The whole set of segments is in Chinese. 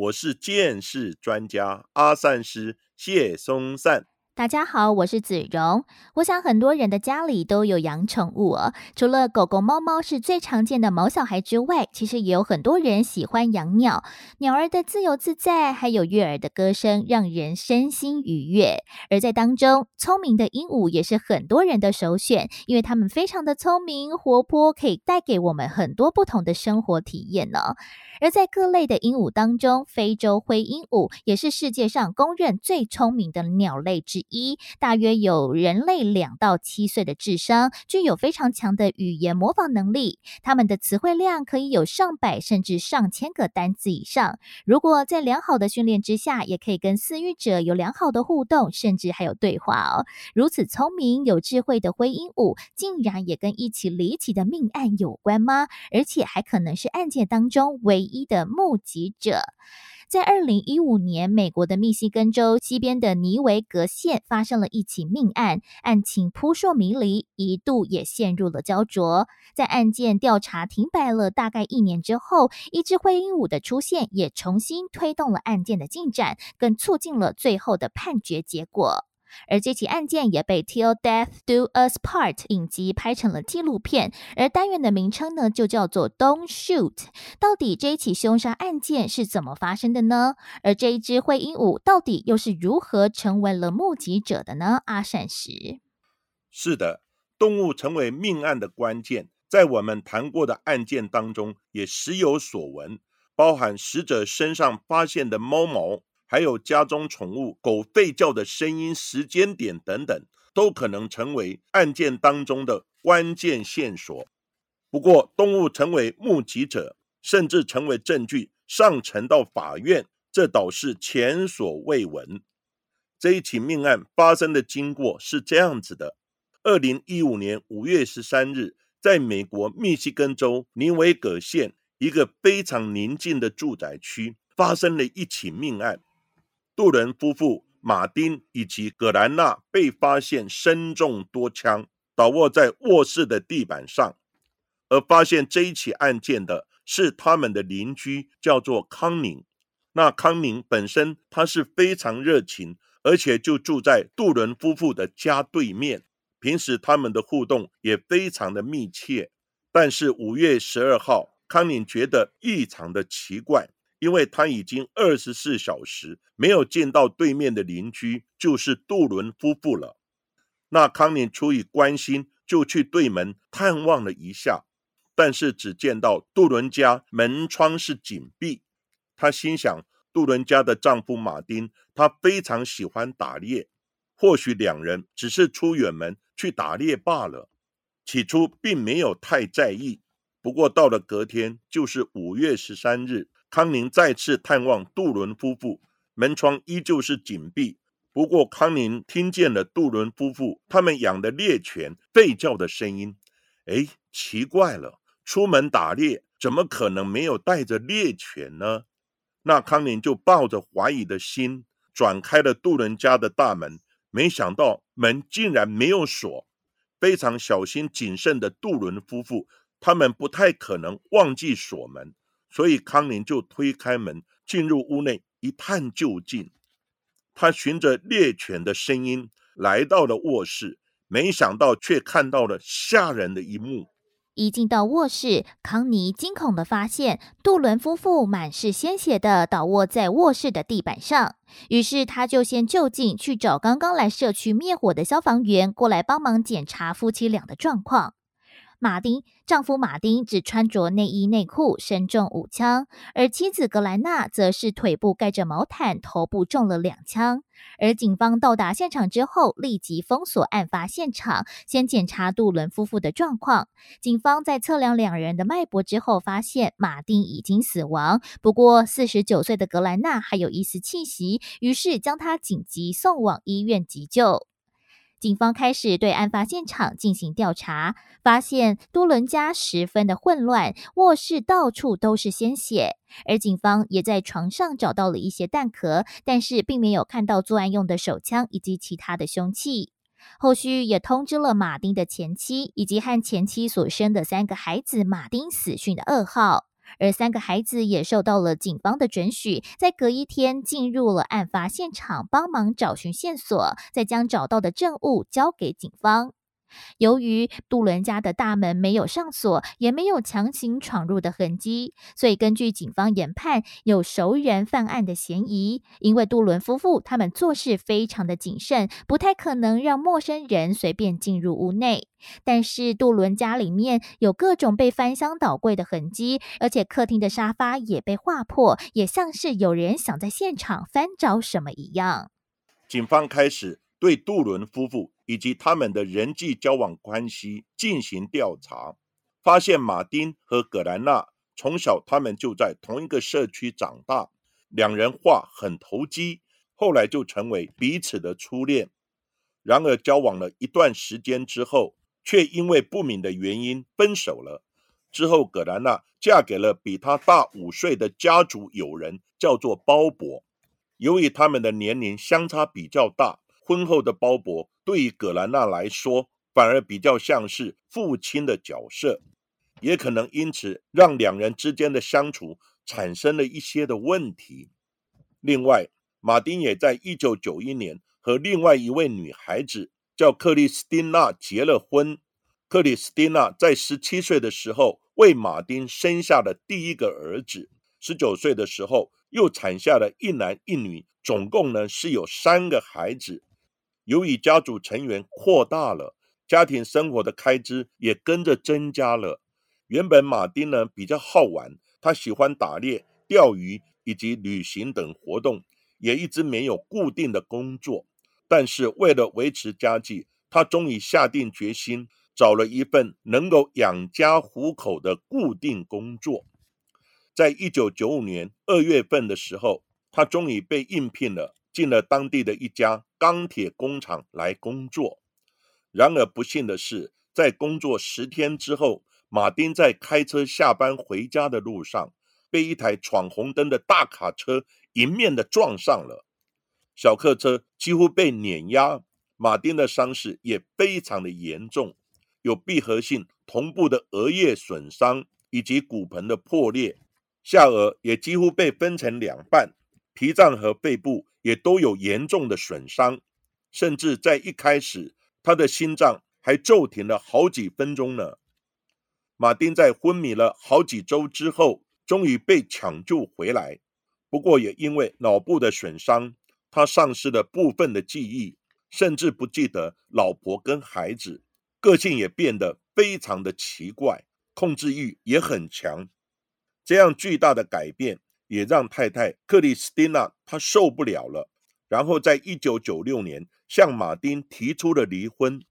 我是剑士专家阿善师谢松善。大家好，我是子荣。我想很多人的家里都有养宠物哦，除了狗狗、猫猫是最常见的毛小孩之外，其实也有很多人喜欢养鸟。鸟儿的自由自在，还有悦耳的歌声，让人身心愉悦。而在当中，聪明的鹦鹉也是很多人的首选，因为它们非常的聪明、活泼，可以带给我们很多不同的生活体验呢。而在各类的鹦鹉当中，非洲灰鹦鹉也是世界上公认最聪明的鸟类之一，大约有人类两到七岁的智商，具有非常强的语言模仿能力。他们的词汇量可以有上百甚至上千个单词以上。如果在良好的训练之下，也可以跟饲育者有良好的互动，甚至还有对话哦。如此聪明有智慧的灰鹦鹉，竟然也跟一起离奇的命案有关吗？而且还可能是案件当中唯。一的目击者，在二零一五年，美国的密西根州西边的尼维格县发生了一起命案，案情扑朔迷离，一度也陷入了焦灼。在案件调查停摆了大概一年之后，一只灰鹦鹉的出现，也重新推动了案件的进展，更促进了最后的判决结果。而这起案件也被《Till Death Do Us Part》影集拍成了纪录片，而单元的名称呢就叫做 “Don't Shoot”。到底这一起凶杀案件是怎么发生的呢？而这一只灰鹦鹉到底又是如何成为了目击者的呢？阿善石是的，动物成为命案的关键，在我们谈过的案件当中也时有所闻，包含死者身上发现的猫毛。还有家中宠物狗吠叫的声音、时间点等等，都可能成为案件当中的关键线索。不过，动物成为目击者，甚至成为证据上呈到法院，这倒是前所未闻。这一起命案发生的经过是这样子的：二零一五年五月十三日，在美国密西根州尼维葛县一个非常宁静的住宅区，发生了一起命案。杜伦夫妇马丁以及葛兰娜被发现身中多枪，倒卧在卧室的地板上。而发现这一起案件的是他们的邻居，叫做康宁。那康宁本身他是非常热情，而且就住在杜伦夫妇的家对面，平时他们的互动也非常的密切。但是五月十二号，康宁觉得异常的奇怪。因为他已经二十四小时没有见到对面的邻居，就是杜伦夫妇了。那康宁出于关心，就去对门探望了一下，但是只见到杜伦家门窗是紧闭。他心想，杜伦家的丈夫马丁，他非常喜欢打猎，或许两人只是出远门去打猎罢了。起初并没有太在意，不过到了隔天，就是五月十三日。康宁再次探望杜伦夫妇，门窗依旧是紧闭。不过，康宁听见了杜伦夫妇他们养的猎犬吠叫的声音。哎，奇怪了，出门打猎怎么可能没有带着猎犬呢？那康宁就抱着怀疑的心，转开了杜伦家的大门。没想到门竟然没有锁。非常小心谨慎的杜伦夫妇，他们不太可能忘记锁门。所以康宁就推开门进入屋内一探究竟。他循着猎犬的声音来到了卧室，没想到却看到了吓人的一幕。一进到卧室，康妮惊恐的发现杜伦夫妇满是鲜血的倒卧在卧室的地板上。于是他就先就近去找刚刚来社区灭火的消防员过来帮忙检查夫妻俩的状况。马丁丈夫马丁只穿着内衣内裤，身中五枪，而妻子格莱娜则是腿部盖着毛毯，头部中了两枪。而警方到达现场之后，立即封锁案发现场，先检查杜伦夫妇的状况。警方在测量两人的脉搏之后，发现马丁已经死亡，不过四十九岁的格莱娜还有一丝气息，于是将他紧急送往医院急救。警方开始对案发现场进行调查，发现多伦家十分的混乱，卧室到处都是鲜血，而警方也在床上找到了一些弹壳，但是并没有看到作案用的手枪以及其他的凶器。后续也通知了马丁的前妻以及和前妻所生的三个孩子马丁死讯的噩耗。而三个孩子也受到了警方的准许，在隔一天进入了案发现场，帮忙找寻线索，再将找到的证物交给警方。由于杜伦家的大门没有上锁，也没有强行闯入的痕迹，所以根据警方研判，有熟人犯案的嫌疑。因为杜伦夫妇他们做事非常的谨慎，不太可能让陌生人随便进入屋内。但是杜伦家里面有各种被翻箱倒柜的痕迹，而且客厅的沙发也被划破，也像是有人想在现场翻找什么一样。警方开始对杜伦夫妇。以及他们的人际交往关系进行调查，发现马丁和葛兰娜从小他们就在同一个社区长大，两人话很投机，后来就成为彼此的初恋。然而交往了一段时间之后，却因为不明的原因分手了。之后，葛兰娜嫁给了比她大五岁的家族友人，叫做鲍勃。由于他们的年龄相差比较大。婚后的鲍勃对于葛兰娜来说，反而比较像是父亲的角色，也可能因此让两人之间的相处产生了一些的问题。另外，马丁也在一九九一年和另外一位女孩子叫克里斯汀娜结了婚。克里斯汀娜在十七岁的时候为马丁生下了第一个儿子，十九岁的时候又产下了一男一女，总共呢是有三个孩子。由于家族成员扩大了，家庭生活的开支也跟着增加了。原本马丁呢比较好玩，他喜欢打猎、钓鱼以及旅行等活动，也一直没有固定的工作。但是为了维持家计，他终于下定决心找了一份能够养家糊口的固定工作。在一九九五年二月份的时候，他终于被应聘了。进了当地的一家钢铁工厂来工作，然而不幸的是，在工作十天之后，马丁在开车下班回家的路上，被一台闯红灯的大卡车迎面的撞上了，小客车几乎被碾压，马丁的伤势也非常的严重，有闭合性同步的额叶损伤以及骨盆的破裂，下颚也几乎被分成两半。脾脏和背部也都有严重的损伤，甚至在一开始，他的心脏还骤停了好几分钟呢。马丁在昏迷了好几周之后，终于被抢救回来。不过，也因为脑部的损伤，他丧失了部分的记忆，甚至不记得老婆跟孩子，个性也变得非常的奇怪，控制欲也很强。这样巨大的改变。也让太太克里斯蒂娜她受不了了，然后在一九九六年向马丁提出了离婚。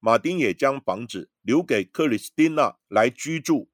马丁也将房子留给克里斯蒂娜来居住。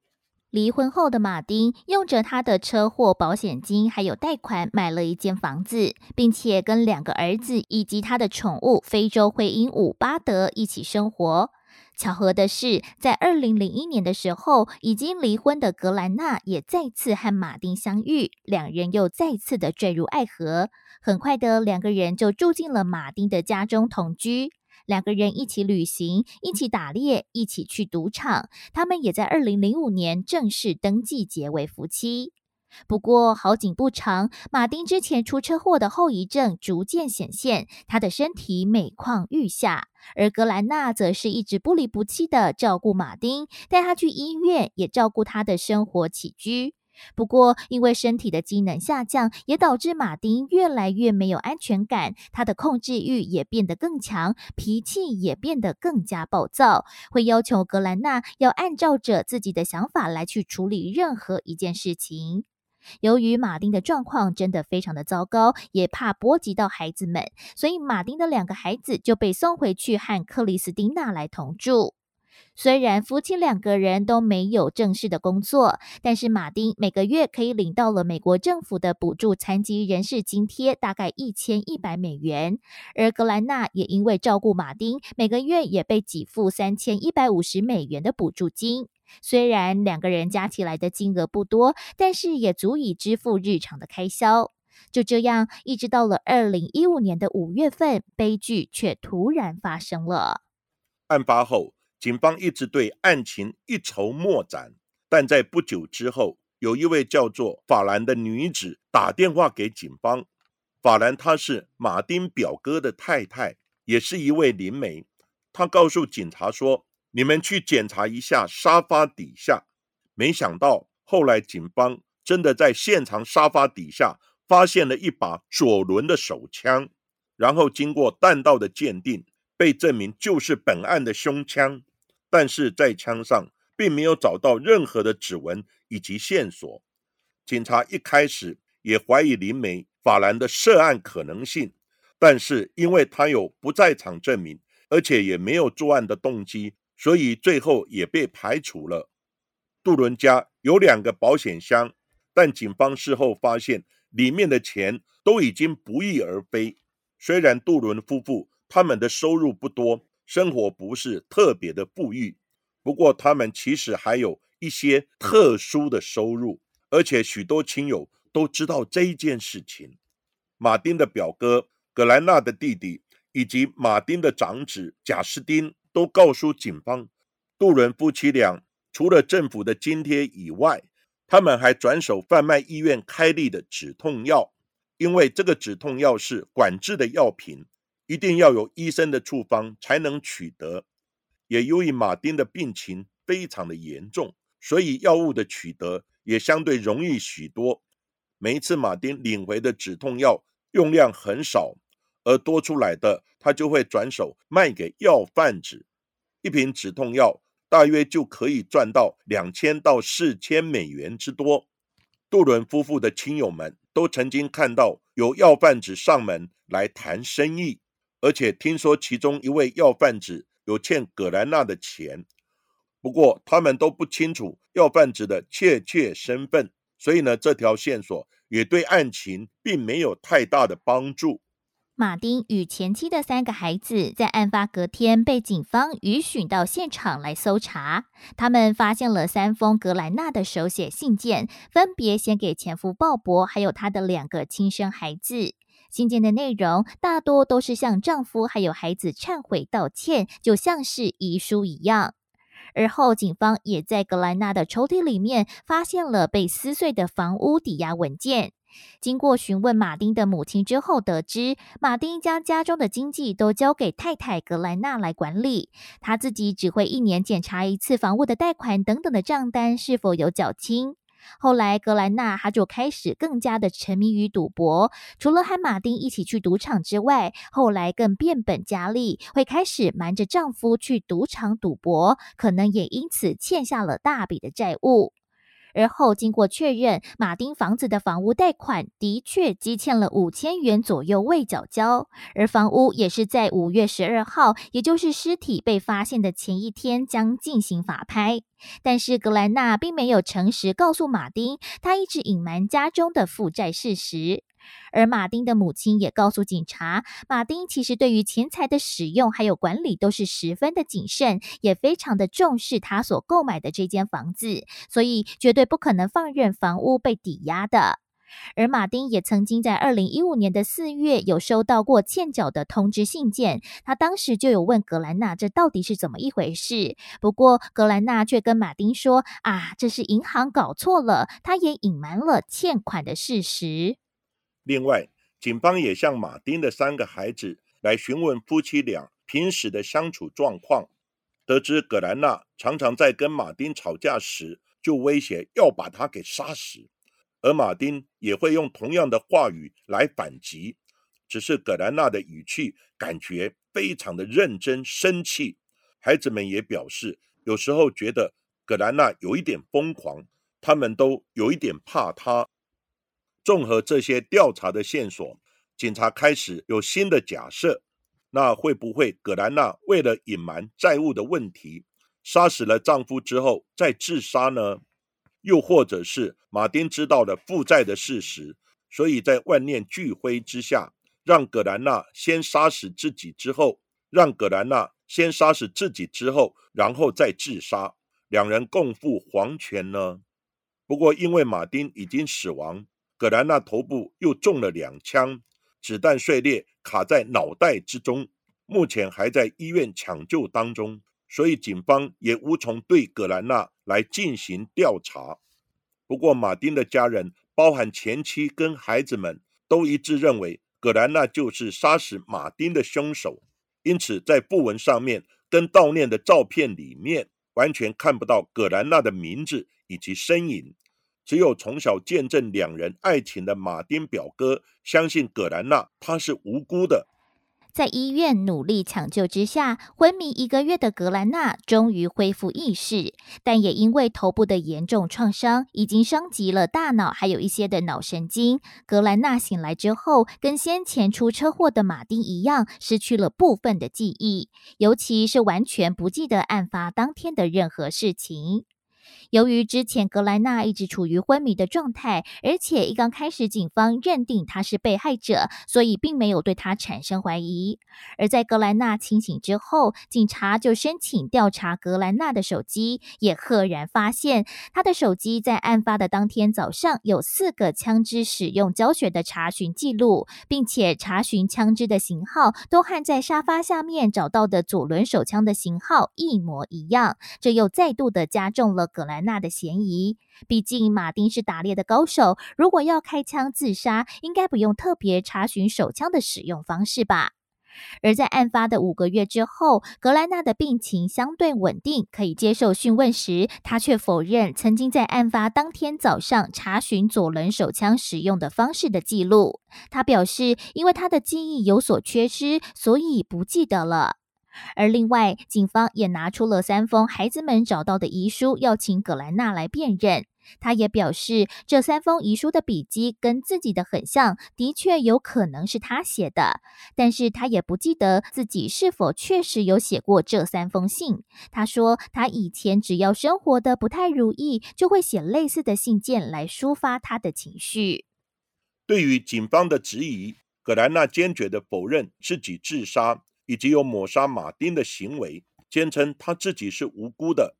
离婚后的马丁用着他的车祸保险金还有贷款买了一间房子，并且跟两个儿子以及他的宠物非洲灰鹦鹉巴德一起生活。巧合的是，在二零零一年的时候，已经离婚的格兰娜也再次和马丁相遇，两人又再次的坠入爱河。很快的，两个人就住进了马丁的家中同居，两个人一起旅行，一起打猎，一起去赌场。他们也在二零零五年正式登记结为夫妻。不过好景不长，马丁之前出车祸的后遗症逐渐显现，他的身体每况愈下。而格兰娜则是一直不离不弃的照顾马丁，带他去医院，也照顾他的生活起居。不过，因为身体的机能下降，也导致马丁越来越没有安全感，他的控制欲也变得更强，脾气也变得更加暴躁，会要求格兰娜要按照着自己的想法来去处理任何一件事情。由于马丁的状况真的非常的糟糕，也怕波及到孩子们，所以马丁的两个孩子就被送回去和克里斯蒂娜来同住。虽然夫妻两个人都没有正式的工作，但是马丁每个月可以领到了美国政府的补助残疾人士津贴，大概一千一百美元。而格兰娜也因为照顾马丁，每个月也被给付三千一百五十美元的补助金。虽然两个人加起来的金额不多，但是也足以支付日常的开销。就这样，一直到了二零一五年的五月份，悲剧却突然发生了。案发后。警方一直对案情一筹莫展，但在不久之后，有一位叫做法兰的女子打电话给警方。法兰她是马丁表哥的太太，也是一位灵媒。她告诉警察说：“你们去检查一下沙发底下。”没想到后来警方真的在现场沙发底下发现了一把左轮的手枪，然后经过弹道的鉴定，被证明就是本案的凶枪。但是在枪上并没有找到任何的指纹以及线索，警察一开始也怀疑林梅法兰的涉案可能性，但是因为他有不在场证明，而且也没有作案的动机，所以最后也被排除了。杜伦家有两个保险箱，但警方事后发现里面的钱都已经不翼而飞。虽然杜伦夫妇他们的收入不多。生活不是特别的富裕，不过他们其实还有一些特殊的收入，而且许多亲友都知道这件事情。马丁的表哥格兰纳的弟弟以及马丁的长子贾斯丁都告诉警方，杜伦夫妻俩除了政府的津贴以外，他们还转手贩卖医院开立的止痛药，因为这个止痛药是管制的药品。一定要有医生的处方才能取得，也由于马丁的病情非常的严重，所以药物的取得也相对容易许多。每一次马丁领回的止痛药用量很少，而多出来的他就会转手卖给药贩子，一瓶止痛药大约就可以赚到两千到四千美元之多。杜伦夫妇的亲友们都曾经看到有药贩子上门来谈生意。而且听说其中一位药贩子有欠葛兰娜的钱，不过他们都不清楚药贩子的确切身份，所以呢，这条线索也对案情并没有太大的帮助。马丁与前妻的三个孩子在案发隔天被警方允许到现场来搜查，他们发现了三封格兰娜的手写信件，分别写给前夫鲍勃还有他的两个亲生孩子。信件的内容大多都是向丈夫还有孩子忏悔道歉，就像是遗书一样。而后，警方也在格兰纳的抽屉里面发现了被撕碎的房屋抵押文件。经过询问马丁的母亲之后，得知马丁将家中的经济都交给太太格兰纳来管理，他自己只会一年检查一次房屋的贷款等等的账单是否有缴清。后来，格兰娜她就开始更加的沉迷于赌博，除了和马丁一起去赌场之外，后来更变本加厉，会开始瞒着丈夫去赌场赌博，可能也因此欠下了大笔的债务。而后经过确认，马丁房子的房屋贷款的确积欠了五千元左右未缴交，而房屋也是在五月十二号，也就是尸体被发现的前一天将进行法拍。但是格兰纳并没有诚实告诉马丁，他一直隐瞒家中的负债事实。而马丁的母亲也告诉警察，马丁其实对于钱财的使用还有管理都是十分的谨慎，也非常的重视他所购买的这间房子，所以绝对不可能放任房屋被抵押的。而马丁也曾经在二零一五年的四月有收到过欠缴的通知信件，他当时就有问格兰娜这到底是怎么一回事，不过格兰娜却跟马丁说啊，这是银行搞错了，他也隐瞒了欠款的事实。另外，警方也向马丁的三个孩子来询问夫妻俩平时的相处状况，得知葛兰娜常常在跟马丁吵架时就威胁要把他给杀死。而马丁也会用同样的话语来反击，只是葛兰娜的语气感觉非常的认真生气。孩子们也表示，有时候觉得葛兰娜有一点疯狂，他们都有一点怕她。综合这些调查的线索，警察开始有新的假设：那会不会葛兰娜为了隐瞒债务的问题，杀死了丈夫之后再自杀呢？又或者是马丁知道了负债的事实，所以在万念俱灰之下，让葛兰娜先杀死自己之后，让葛兰娜先杀死自己之后，然后再自杀，两人共赴黄泉呢？不过因为马丁已经死亡，葛兰娜头部又中了两枪，子弹碎裂卡在脑袋之中，目前还在医院抢救当中。所以警方也无从对葛兰娜来进行调查。不过，马丁的家人，包含前妻跟孩子们，都一致认为葛兰娜就是杀死马丁的凶手。因此，在布文上面跟悼念的照片里面，完全看不到葛兰娜的名字以及身影。只有从小见证两人爱情的马丁表哥，相信葛兰娜她是无辜的。在医院努力抢救之下，昏迷一个月的格兰娜终于恢复意识，但也因为头部的严重创伤，已经伤及了大脑，还有一些的脑神经。格兰娜醒来之后，跟先前出车祸的马丁一样，失去了部分的记忆，尤其是完全不记得案发当天的任何事情。由于之前格莱纳一直处于昏迷的状态，而且一刚开始警方认定他是被害者，所以并没有对他产生怀疑。而在格莱纳清醒之后，警察就申请调查格莱纳的手机，也赫然发现他的手机在案发的当天早上有四个枪支使用教学的查询记录，并且查询枪支的型号都和在沙发下面找到的左轮手枪的型号一模一样，这又再度的加重了。格兰兰娜的嫌疑，毕竟马丁是打猎的高手，如果要开枪自杀，应该不用特别查询手枪的使用方式吧？而在案发的五个月之后，格兰娜的病情相对稳定，可以接受讯问时，他却否认曾经在案发当天早上查询左轮手枪使用的方式的记录。他表示，因为他的记忆有所缺失，所以不记得了。而另外，警方也拿出了三封孩子们找到的遗书，要请葛兰娜来辨认。他也表示，这三封遗书的笔迹跟自己的很像，的确有可能是他写的。但是他也不记得自己是否确实有写过这三封信。他说，他以前只要生活的不太如意，就会写类似的信件来抒发他的情绪。对于警方的质疑，葛兰娜坚决的否认自己自杀。以及有抹杀马丁的行为，坚称他自己是无辜的。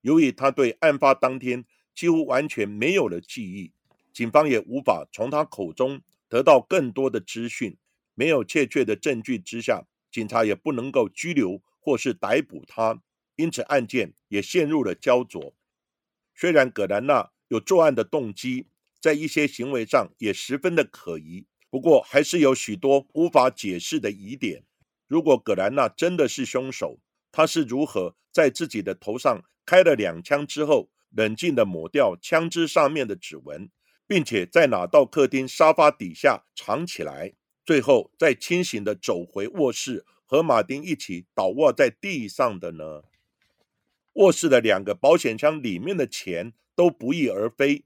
由于他对案发当天几乎完全没有了记忆，警方也无法从他口中得到更多的资讯。没有确切的证据之下，警察也不能够拘留或是逮捕他，因此案件也陷入了焦灼。虽然葛兰娜有作案的动机，在一些行为上也十分的可疑，不过还是有许多无法解释的疑点。如果葛兰娜真的是凶手，他是如何在自己的头上开了两枪之后，冷静地抹掉枪支上面的指纹，并且再拿到客厅沙发底下藏起来，最后再清醒地走回卧室，和马丁一起倒卧在地上的呢？卧室的两个保险箱里面的钱都不翼而飞。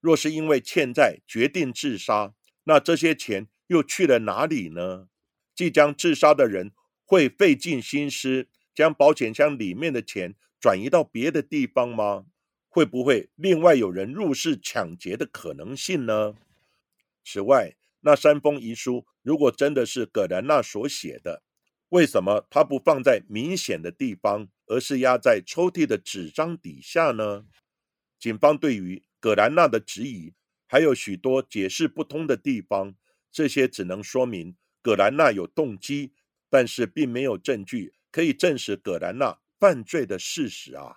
若是因为欠债决定自杀，那这些钱又去了哪里呢？即将自杀的人会费尽心思将保险箱里面的钱转移到别的地方吗？会不会另外有人入室抢劫的可能性呢？此外，那三封遗书如果真的是葛兰娜所写的，为什么他不放在明显的地方，而是压在抽屉的纸张底下呢？警方对于葛兰娜的质疑还有许多解释不通的地方，这些只能说明。葛兰娜有动机，但是并没有证据可以证实葛兰娜犯罪的事实啊。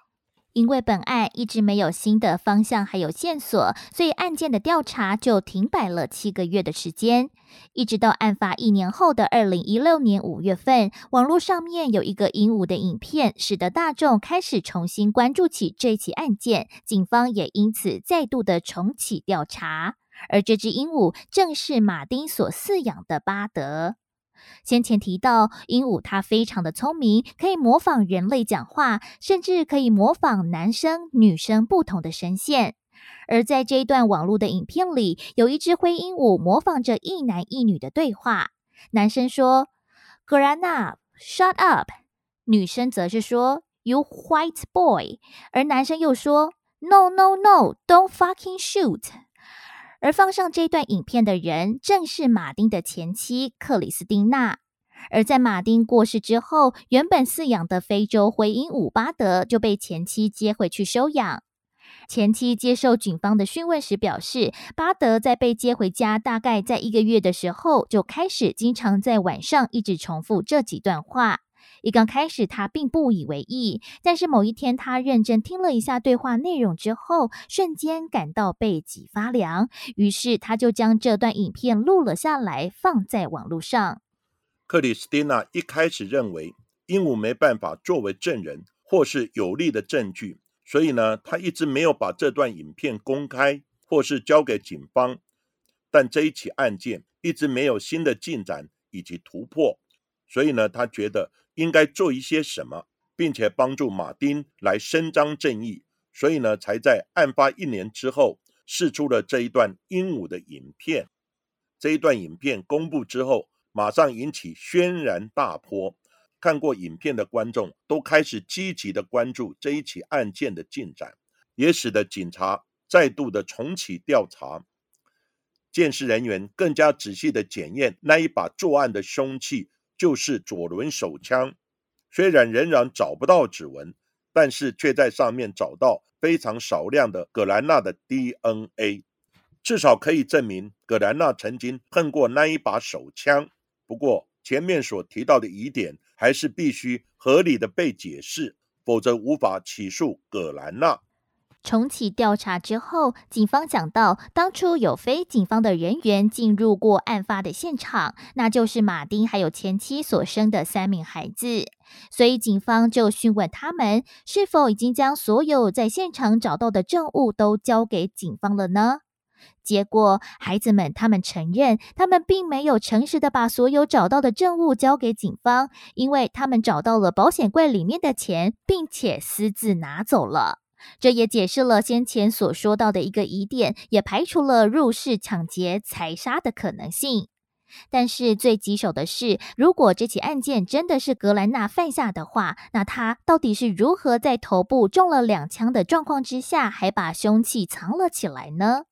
因为本案一直没有新的方向还有线索，所以案件的调查就停摆了七个月的时间。一直到案发一年后的二零一六年五月份，网络上面有一个鹦鹉的影片，使得大众开始重新关注起这起案件，警方也因此再度的重启调查。而这只鹦鹉正是马丁所饲养的巴德。先前提到，鹦鹉它非常的聪明，可以模仿人类讲话，甚至可以模仿男生、女生不同的声线。而在这一段网络的影片里，有一只灰鹦鹉模仿着一男一女的对话。男生说 g r a n a shut up。”女生则是说 “You white boy”，而男生又说 “No, no, no, don't fucking shoot。”而放上这段影片的人正是马丁的前妻克里斯汀娜。而在马丁过世之后，原本饲养的非洲灰鹦鹉巴德就被前妻接回去收养。前妻接受警方的讯问时表示，巴德在被接回家大概在一个月的时候，就开始经常在晚上一直重复这几段话。一刚开始，他并不以为意，但是某一天，他认真听了一下对话内容之后，瞬间感到背脊发凉。于是，他就将这段影片录了下来，放在网络上。克里斯蒂娜一开始认为鹦鹉没办法作为证人或是有力的证据，所以呢，他一直没有把这段影片公开或是交给警方。但这一起案件一直没有新的进展以及突破，所以呢，他觉得。应该做一些什么，并且帮助马丁来伸张正义，所以呢，才在案发一年之后试出了这一段鹦鹉的影片。这一段影片公布之后，马上引起轩然大波。看过影片的观众都开始积极的关注这一起案件的进展，也使得警察再度的重启调查。监视人员更加仔细的检验那一把作案的凶器。就是左轮手枪，虽然仍然找不到指纹，但是却在上面找到非常少量的葛兰娜的 DNA，至少可以证明葛兰娜曾经碰过那一把手枪。不过前面所提到的疑点还是必须合理的被解释，否则无法起诉葛兰娜。重启调查之后，警方讲到，当初有非警方的人员进入过案发的现场，那就是马丁还有前妻所生的三名孩子。所以警方就询问他们，是否已经将所有在现场找到的证物都交给警方了呢？结果，孩子们他们承认，他们并没有诚实的把所有找到的证物交给警方，因为他们找到了保险柜里面的钱，并且私自拿走了。这也解释了先前所说到的一个疑点，也排除了入室抢劫、财杀的可能性。但是最棘手的是，如果这起案件真的是格兰纳犯下的话，那他到底是如何在头部中了两枪的状况之下，还把凶器藏了起来呢？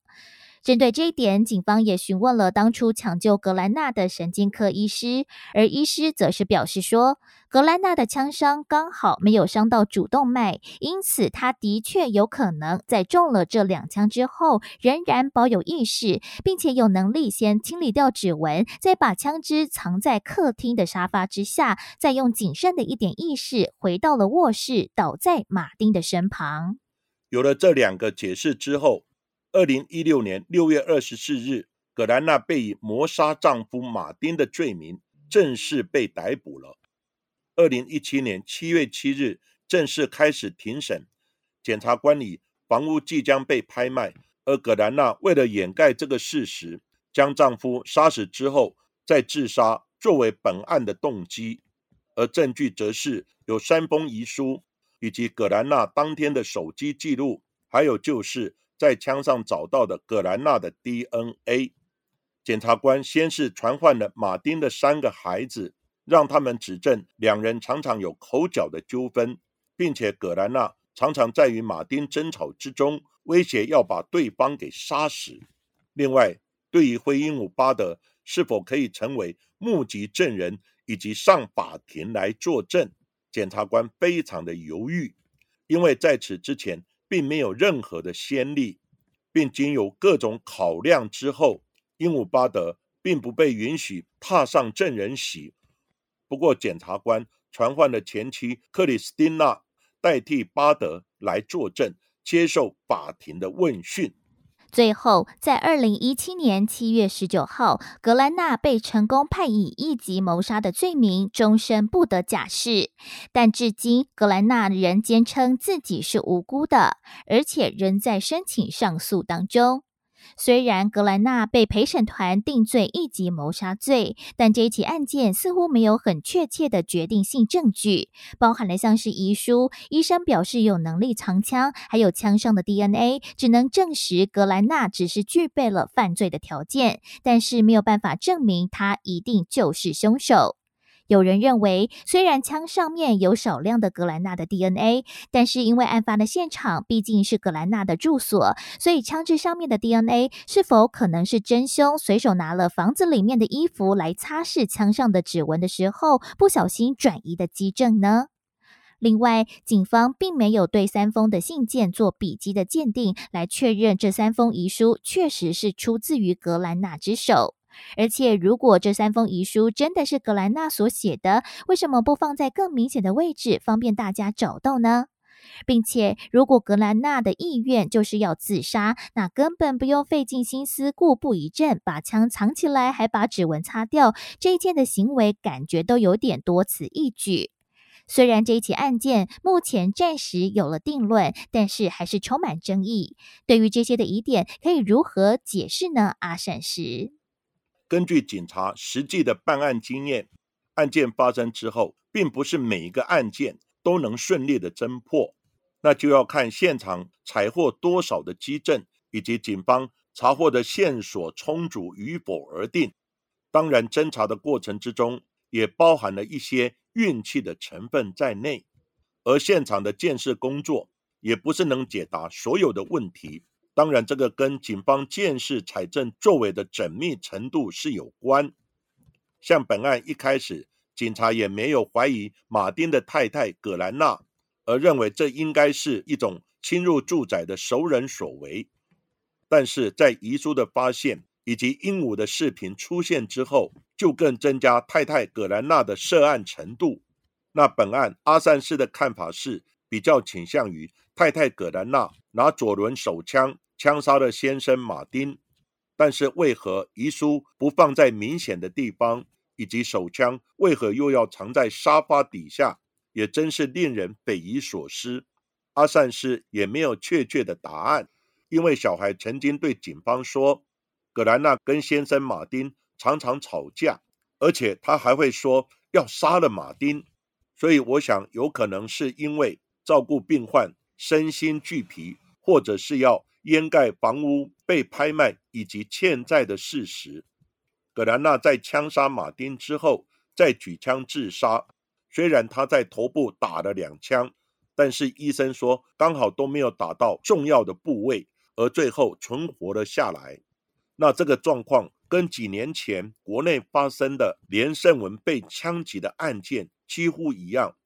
针对这一点，警方也询问了当初抢救格兰纳的神经科医师，而医师则是表示说，格兰纳的枪伤刚好没有伤到主动脉，因此他的确有可能在中了这两枪之后，仍然保有意识，并且有能力先清理掉指纹，再把枪支藏在客厅的沙发之下，再用仅剩的一点意识回到了卧室，倒在马丁的身旁。有了这两个解释之后。二零一六年六月二十四日，葛兰娜被以谋杀丈夫马丁的罪名正式被逮捕了。二零一七年七月七日，正式开始庭审。检察官以房屋即将被拍卖，而葛兰娜为了掩盖这个事实，将丈夫杀死之后再自杀作为本案的动机，而证据则是有三封遗书，以及葛兰娜当天的手机记录，还有就是。在枪上找到的葛兰娜的 DNA，检察官先是传唤了马丁的三个孩子，让他们指证两人常常有口角的纠纷，并且葛兰娜常常在与马丁争吵之中威胁要把对方给杀死。另外，对于灰鹦鹉巴德是否可以成为目击证人以及上法庭来作证，检察官非常的犹豫，因为在此之前。并没有任何的先例，并经由各种考量之后，鹦鹉巴德并不被允许踏上证人席。不过，检察官传唤了前妻克里斯蒂娜代替巴德来作证，接受法庭的问讯。最后，在二零一七年七月十九号，格兰纳被成功判以一级谋杀的罪名，终身不得假释。但至今，格兰纳仍坚称自己是无辜的，而且仍在申请上诉当中。虽然格兰纳被陪审团定罪一级谋杀罪，但这起案件似乎没有很确切的决定性证据，包含了像是遗书、医生表示有能力藏枪，还有枪上的 DNA，只能证实格兰纳只是具备了犯罪的条件，但是没有办法证明他一定就是凶手。有人认为，虽然枪上面有少量的格兰纳的 DNA，但是因为案发的现场毕竟是格兰纳的住所，所以枪支上面的 DNA 是否可能是真凶随手拿了房子里面的衣服来擦拭枪上的指纹的时候不小心转移的基证呢？另外，警方并没有对三封的信件做笔迹的鉴定，来确认这三封遗书确实是出自于格兰纳之手。而且，如果这三封遗书真的是格兰纳所写的，为什么不放在更明显的位置，方便大家找到呢？并且，如果格兰纳的意愿就是要自杀，那根本不用费尽心思、故布疑阵，把枪藏起来，还把指纹擦掉，这一件的行为感觉都有点多此一举。虽然这一起案件目前暂时有了定论，但是还是充满争议。对于这些的疑点，可以如何解释呢？阿善时。根据警察实际的办案经验，案件发生之后，并不是每一个案件都能顺利的侦破，那就要看现场采获多少的基证，以及警方查获的线索充足与否而定。当然，侦查的过程之中，也包含了一些运气的成分在内，而现场的建设工作，也不是能解答所有的问题。当然，这个跟警方见识采证作为的缜密程度是有关。像本案一开始，警察也没有怀疑马丁的太太葛兰娜，而认为这应该是一种侵入住宅的熟人所为。但是在遗书的发现以及鹦鹉的视频出现之后，就更增加太太葛兰娜的涉案程度。那本案阿善士的看法是比较倾向于太太葛兰娜拿左轮手枪。枪杀了先生马丁，但是为何遗书不放在明显的地方，以及手枪为何又要藏在沙发底下，也真是令人匪夷所思。阿善师也没有确切的答案，因为小孩曾经对警方说，葛兰娜跟先生马丁常常吵架，而且他还会说要杀了马丁，所以我想有可能是因为照顾病患身心俱疲，或者是要。掩盖房屋被拍卖以及欠债的事实。葛兰娜在枪杀马丁之后再举枪自杀，虽然他在头部打了两枪，但是医生说刚好都没有打到重要的部位，而最后存活了下来。那这个状况跟几年前国内发生的连胜文被枪击的案件几乎一样，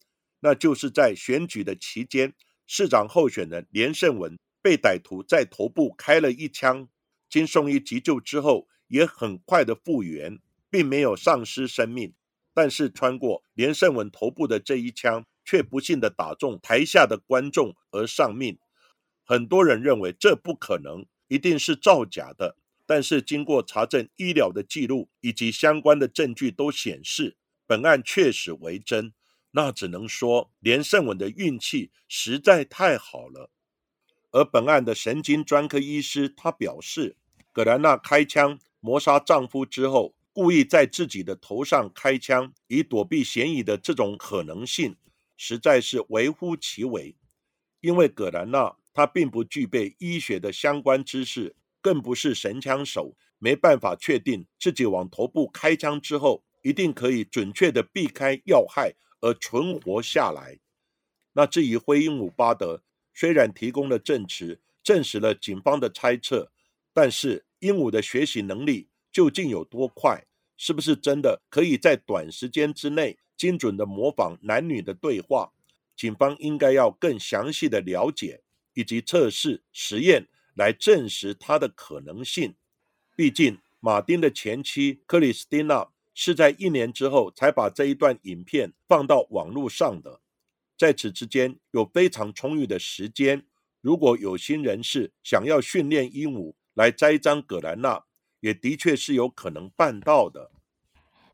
那就是在选举的期间，市长候选人连胜文。被歹徒在头部开了一枪，经送医急救之后，也很快的复原，并没有丧失生命。但是穿过连胜文头部的这一枪，却不幸的打中台下的观众而丧命。很多人认为这不可能，一定是造假的。但是经过查证医疗的记录以及相关的证据都显示，本案确实为真。那只能说连胜文的运气实在太好了。而本案的神经专科医师，他表示，葛兰娜开枪谋杀丈夫之后，故意在自己的头上开枪，以躲避嫌疑的这种可能性，实在是微乎其微。因为葛兰娜她并不具备医学的相关知识，更不是神枪手，没办法确定自己往头部开枪之后，一定可以准确的避开要害而存活下来。那至于灰鹦鹉巴德。虽然提供了证词，证实了警方的猜测，但是鹦鹉的学习能力究竟有多快？是不是真的可以在短时间之内精准的模仿男女的对话？警方应该要更详细的了解以及测试实验来证实它的可能性。毕竟，马丁的前妻克里斯蒂娜是在一年之后才把这一段影片放到网络上的。在此之间有非常充裕的时间。如果有心人士想要训练鹦鹉来栽赃葛兰娜，也的确是有可能办到的。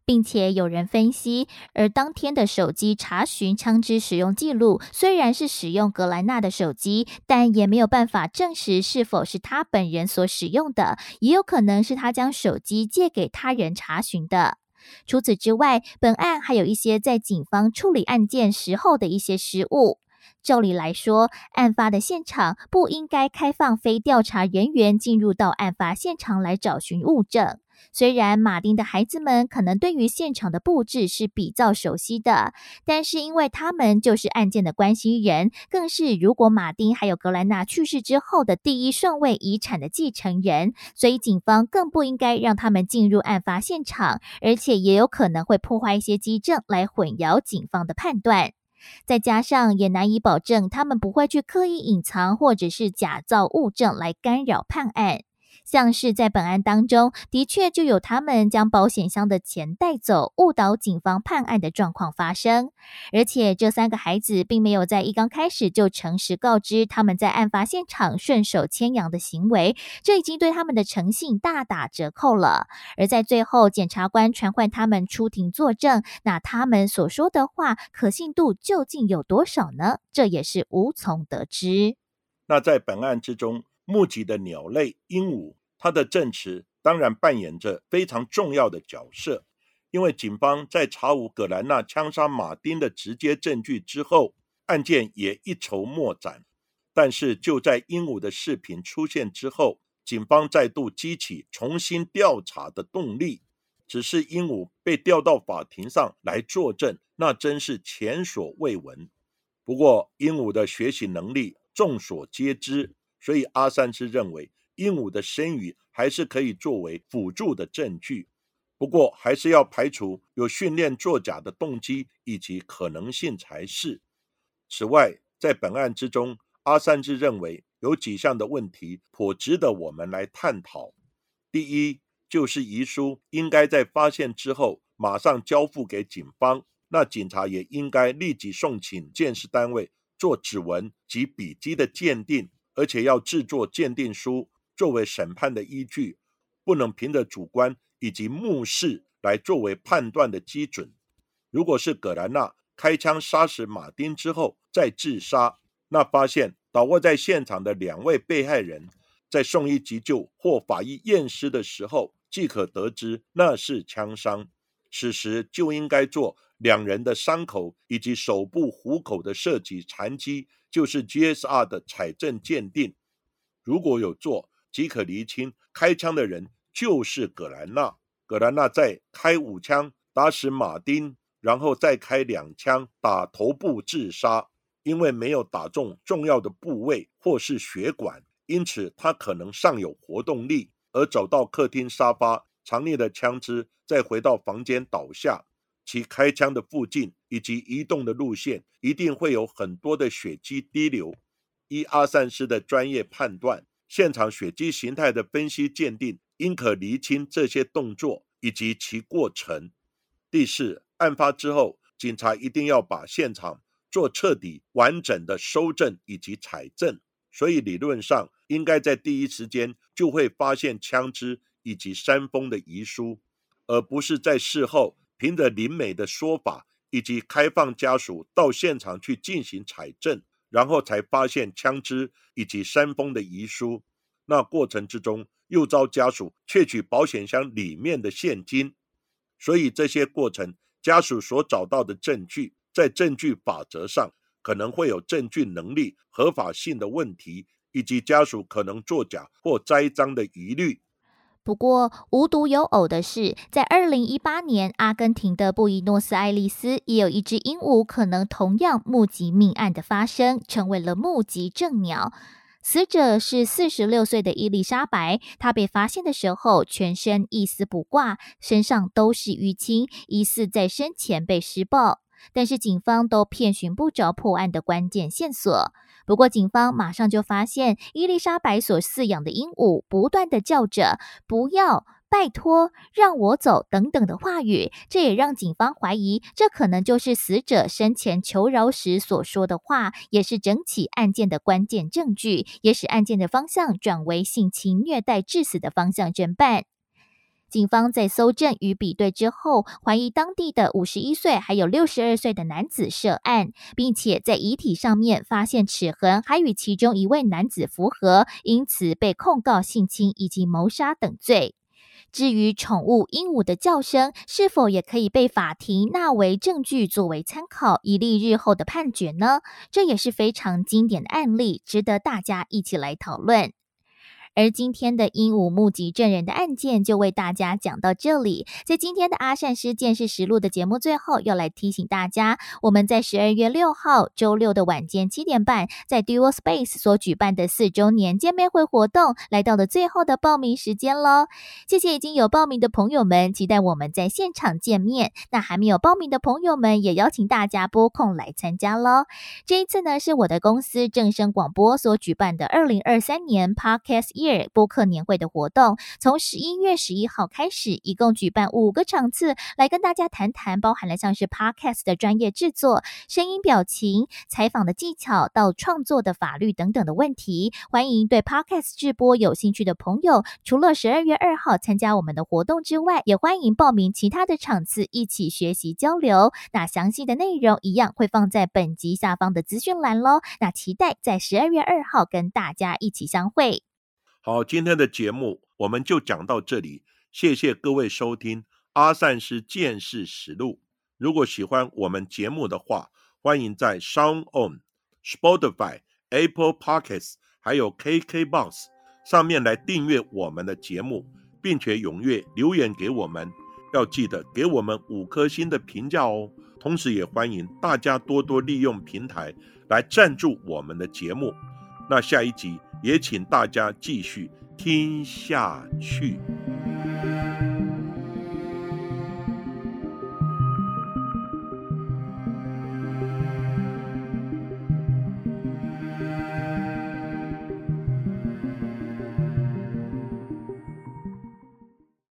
并且有人分析，而当天的手机查询枪支使用记录，虽然是使用格兰纳的手机，但也没有办法证实是否是他本人所使用的，也有可能是他将手机借给他人查询的。除此之外，本案还有一些在警方处理案件时候的一些失误。照理来说，案发的现场不应该开放非调查人员进入到案发现场来找寻物证。虽然马丁的孩子们可能对于现场的布置是比较熟悉的，但是因为他们就是案件的关系人，更是如果马丁还有格兰纳去世之后的第一顺位遗产的继承人，所以警方更不应该让他们进入案发现场，而且也有可能会破坏一些基证来混淆警方的判断。再加上也难以保证他们不会去刻意隐藏或者是假造物证来干扰判案。像是在本案当中，的确就有他们将保险箱的钱带走，误导警方判案的状况发生。而且这三个孩子并没有在一刚开始就诚实告知他们在案发现场顺手牵羊的行为，这已经对他们的诚信大打折扣了。而在最后，检察官传唤他们出庭作证，那他们所说的话可信度究竟有多少呢？这也是无从得知。那在本案之中。目击的鸟类鹦鹉，它的证词当然扮演着非常重要的角色。因为警方在查无葛兰娜枪杀马丁的直接证据之后，案件也一筹莫展。但是就在鹦鹉的视频出现之后，警方再度激起重新调查的动力。只是鹦鹉被调到法庭上来作证，那真是前所未闻。不过，鹦鹉的学习能力众所皆知。所以阿三是认为鹦鹉的声语还是可以作为辅助的证据，不过还是要排除有训练作假的动机以及可能性才是。此外，在本案之中，阿三是认为有几项的问题颇值得我们来探讨。第一，就是遗书应该在发现之后马上交付给警方，那警察也应该立即送请鉴识单位做指纹及笔迹的鉴定。而且要制作鉴定书作为审判的依据，不能凭着主观以及目视来作为判断的基准。如果是葛兰娜开枪杀死马丁之后再自杀，那发现倒卧在现场的两位被害人，在送医急救或法医验尸的时候，即可得知那是枪伤。此时就应该做两人的伤口以及手部虎口的涉及残疾。就是 GSR 的采证鉴定，如果有做，即可厘清开枪的人就是葛兰娜。葛兰娜在开五枪打死马丁，然后再开两枪打头部自杀。因为没有打中重要的部位或是血管，因此他可能尚有活动力，而走到客厅沙发，藏匿的枪支再回到房间倒下。其开枪的附近以及移动的路线，一定会有很多的血迹滴流。依阿善师的专业判断，现场血迹形态的分析鉴定，应可厘清这些动作以及其过程。第四，案发之后，警察一定要把现场做彻底完整的收证以及采证，所以理论上应该在第一时间就会发现枪支以及山峰的遗书，而不是在事后。凭着林美的说法，以及开放家属到现场去进行采证，然后才发现枪支以及山峰的遗书。那过程之中，又遭家属窃取保险箱里面的现金。所以这些过程，家属所找到的证据，在证据法则上可能会有证据能力合法性的问题，以及家属可能作假或栽赃的疑虑。不过，无独有偶的是，在二零一八年，阿根廷的布宜诺斯艾利斯也有一只鹦鹉可能同样目击命案的发生，成为了目击证鸟。死者是四十六岁的伊丽莎白，她被发现的时候全身一丝不挂，身上都是淤青，疑似在生前被施暴。但是警方都遍寻不着破案的关键线索。不过，警方马上就发现伊丽莎白所饲养的鹦鹉不断的叫着“不要”，拜托，让我走等等的话语，这也让警方怀疑，这可能就是死者生前求饶时所说的话，也是整起案件的关键证据，也使案件的方向转为性侵虐待致死的方向侦办。警方在搜证与比对之后，怀疑当地的五十一岁还有六十二岁的男子涉案，并且在遗体上面发现齿痕，还与其中一位男子符合，因此被控告性侵以及谋杀等罪。至于宠物鹦鹉的叫声是否也可以被法庭纳为证据作为参考，以利日后的判决呢？这也是非常经典的案例，值得大家一起来讨论。而今天的鹦鹉目击证人的案件就为大家讲到这里。在今天的阿善师见识实录的节目最后，要来提醒大家，我们在十二月六号周六的晚间七点半，在 Dual Space 所举办的四周年见面会活动，来到了最后的报名时间喽。谢谢已经有报名的朋友们，期待我们在现场见面。那还没有报名的朋友们，也邀请大家拨空来参加喽。这一次呢，是我的公司正声广播所举办的二零二三年 Podcast。播客年会的活动从十一月十一号开始，一共举办五个场次，来跟大家谈谈，包含了像是 Podcast 的专业制作、声音、表情、采访的技巧到创作的法律等等的问题。欢迎对 Podcast 直播有兴趣的朋友，除了十二月二号参加我们的活动之外，也欢迎报名其他的场次一起学习交流。那详细的内容一样会放在本集下方的资讯栏喽。那期待在十二月二号跟大家一起相会。好，今天的节目我们就讲到这里，谢谢各位收听阿善师见识实录。如果喜欢我们节目的话，欢迎在 Sound On、Spotify、Apple Podcasts 还有 KKBox 上面来订阅我们的节目，并且踊跃留言给我们。要记得给我们五颗星的评价哦。同时也欢迎大家多多利用平台来赞助我们的节目。那下一集。也请大家继续听下去。